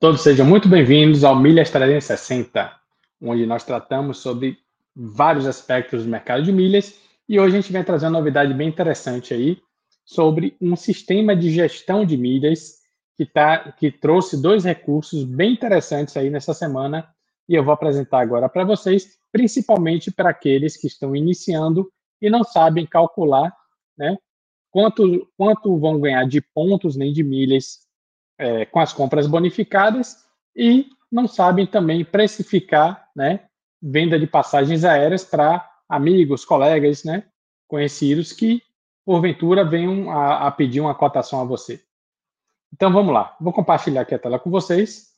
Todos sejam muito bem-vindos ao Milhas 360, onde nós tratamos sobre vários aspectos do mercado de milhas e hoje a gente vem trazer uma novidade bem interessante aí sobre um sistema de gestão de milhas que, tá, que trouxe dois recursos bem interessantes aí nessa semana e eu vou apresentar agora para vocês, principalmente para aqueles que estão iniciando e não sabem calcular né, quanto, quanto vão ganhar de pontos nem de milhas é, com as compras bonificadas e não sabem também precificar, né, venda de passagens aéreas para amigos, colegas, né, conhecidos que porventura venham a, a, pedir uma cotação a você. Então vamos lá, vou compartilhar aqui a tela com vocês.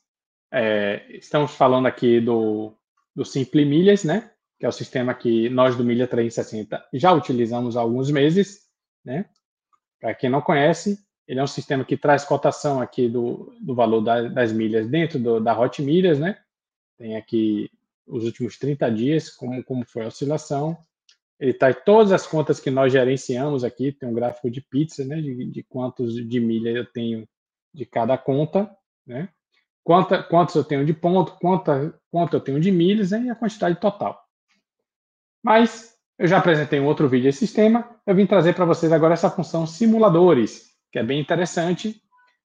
É, estamos falando aqui do, do Simple Milhas, né, que é o sistema que nós do Milha 360 já utilizamos há alguns meses, né. Para quem não conhece, ele é um sistema que traz cotação aqui do, do valor da, das milhas dentro do, da Hot Milhas, né? Tem aqui os últimos 30 dias, como, como foi a oscilação. Ele traz todas as contas que nós gerenciamos aqui, tem um gráfico de pizza, né? De, de quantos de milha eu tenho de cada conta, né? Quanta, quantos eu tenho de ponto, quanta, quanto eu tenho de milhas né? e a quantidade total. Mas eu já apresentei um outro vídeo desse sistema, eu vim trazer para vocês agora essa função simuladores, que é bem interessante,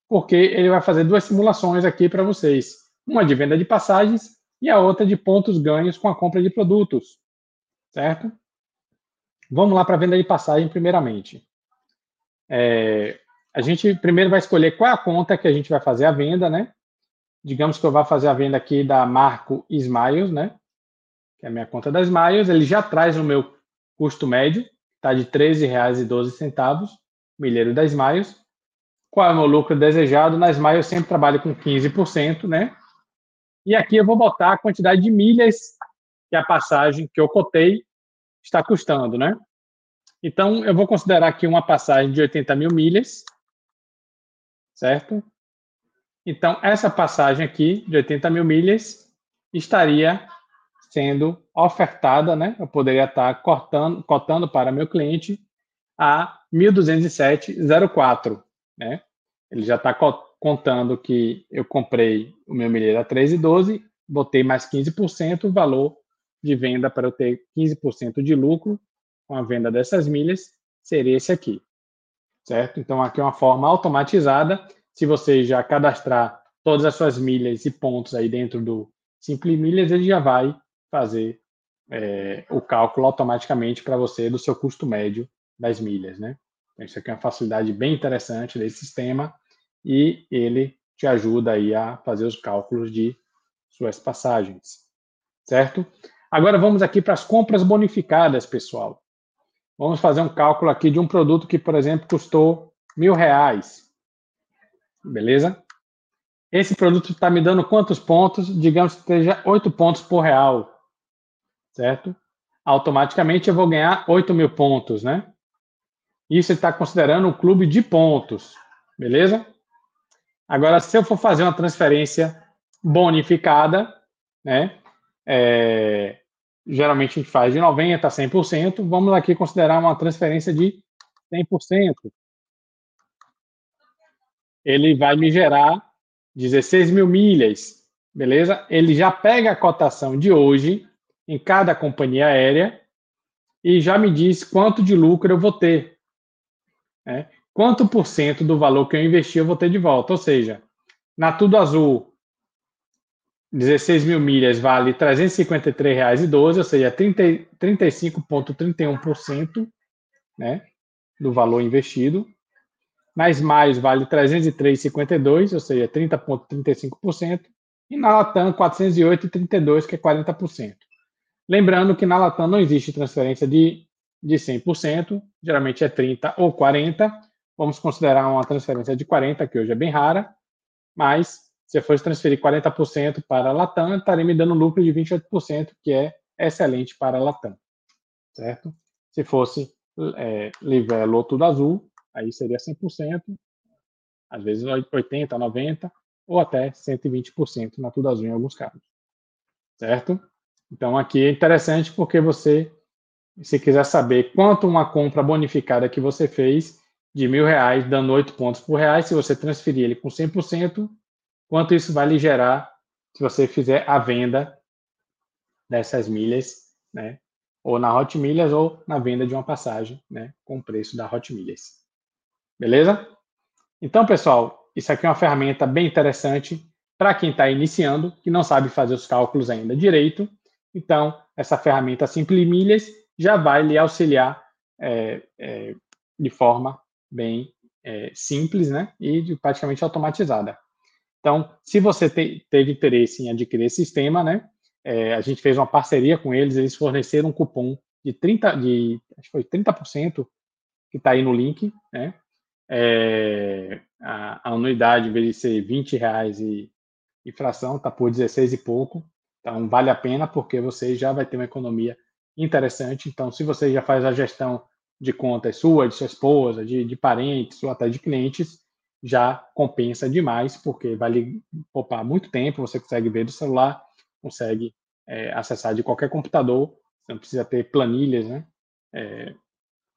porque ele vai fazer duas simulações aqui para vocês. Uma de venda de passagens e a outra de pontos ganhos com a compra de produtos. Certo? Vamos lá para a venda de passagem primeiramente. É, a gente primeiro vai escolher qual é a conta que a gente vai fazer a venda, né? Digamos que eu vá fazer a venda aqui da Marco Smiles, né? Que é a minha conta da Smiles. Ele já traz o meu custo médio, está de R$ 13,12 milheiro da Smiles. Qual é o meu lucro desejado? Na Smiles eu sempre trabalho com 15%, né? E aqui eu vou botar a quantidade de milhas que a passagem que eu cotei está custando, né? Então, eu vou considerar aqui uma passagem de 80 mil milhas, certo? Então, essa passagem aqui de 80 mil milhas estaria sendo ofertada, né? Eu poderia estar cortando, cotando para meu cliente a 1207,04, né? Ele já está contando que eu comprei o meu milheiro a 13,12, botei mais 15%, o valor de venda para eu ter 15% de lucro com a venda dessas milhas seria esse aqui, certo? Então, aqui é uma forma automatizada. Se você já cadastrar todas as suas milhas e pontos aí dentro do Simple Milhas, ele já vai fazer é, o cálculo automaticamente para você do seu custo médio das milhas, né? Então, isso aqui é uma facilidade bem interessante desse sistema e ele te ajuda aí a fazer os cálculos de suas passagens, certo? Agora vamos aqui para as compras bonificadas, pessoal. Vamos fazer um cálculo aqui de um produto que, por exemplo, custou mil reais, beleza? Esse produto está me dando quantos pontos? Digamos que esteja oito pontos por real, certo? Automaticamente eu vou ganhar 8 mil pontos, né? Isso está considerando um clube de pontos, beleza? Agora, se eu for fazer uma transferência bonificada, né? É, geralmente a gente faz de 90% a 100%. Vamos aqui considerar uma transferência de 100%. Ele vai me gerar 16 mil milhas, beleza? Ele já pega a cotação de hoje em cada companhia aérea e já me diz quanto de lucro eu vou ter. Né? Quanto por cento do valor que eu investi eu vou ter de volta? Ou seja, na Tudo Azul, 16 mil milhas vale R$ 353,12, ou seja, 35,31% né, do valor investido. Na Smiles vale R$ 303,52, ou seja, 30,35%. E na Latam, R$ 408,32, que é 40%. Lembrando que na Latam não existe transferência de de 100%, geralmente é 30 ou 40. Vamos considerar uma transferência de 40, que hoje é bem rara, mas se eu fosse transferir 40% para a Latam, estaria me dando um lucro de 28%, que é excelente para a Latam, certo? Se fosse é, Livelo ou Tudo Azul, aí seria 100%, às vezes 80%, 90% ou até 120% na Tudo Azul em alguns casos, certo? Então aqui é interessante porque você se quiser saber quanto uma compra bonificada que você fez de mil reais, dando oito pontos por reais, se você transferir ele com 100%, quanto isso vai lhe gerar se você fizer a venda dessas milhas, né? Ou na Hot Milhas ou na venda de uma passagem, né? Com o preço da Hot Milhas. Beleza? Então, pessoal, isso aqui é uma ferramenta bem interessante para quem está iniciando, que não sabe fazer os cálculos ainda direito. Então, essa ferramenta Simple Milhas já vai lhe auxiliar é, é, de forma bem é, simples né, e praticamente automatizada. Então, se você te, teve interesse em adquirir esse sistema, né, a gente fez uma parceria com eles, eles forneceram um cupom de 30%, de, acho que foi 30%, que está aí no link, né, a, a, anuidade, em vez de ser 20 reais e, e fração, está por 16 e pouco. Então, vale a pena, porque você já vai ter uma economia interessante. Então, se você já faz a gestão de contas sua, de sua esposa, de, de parentes ou até de clientes, já compensa demais, porque vai lhe poupar muito tempo, você consegue ver do celular, consegue é, acessar de qualquer computador, você não precisa ter planilhas, né? É,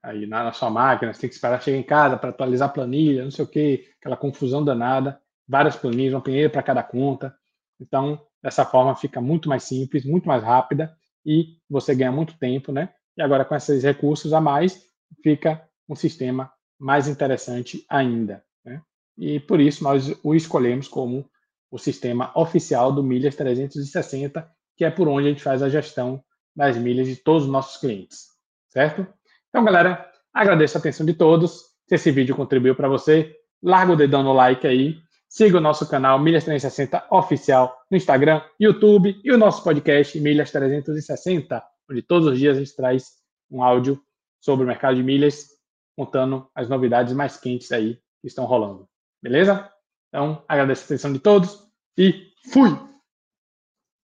aí na, na, sua máquina, você tem que esperar chegar em casa para atualizar a planilha, não sei o que, aquela confusão danada, várias planilhas, uma planilha para cada conta. Então, dessa forma fica muito mais simples, muito mais rápida e você ganha muito tempo, né? E agora com esses recursos a mais, fica um sistema mais interessante ainda. Né? E por isso nós o escolhemos como o sistema oficial do Milhas 360, que é por onde a gente faz a gestão das milhas de todos os nossos clientes, certo? Então, galera, agradeço a atenção de todos. Se esse vídeo contribuiu para você, larga o dedão no like aí. Siga o nosso canal Milhas 360 Oficial no Instagram, YouTube e o nosso podcast Milhas 360, onde todos os dias a gente traz um áudio sobre o mercado de milhas, contando as novidades mais quentes aí que estão rolando. Beleza? Então, agradeço a atenção de todos e fui!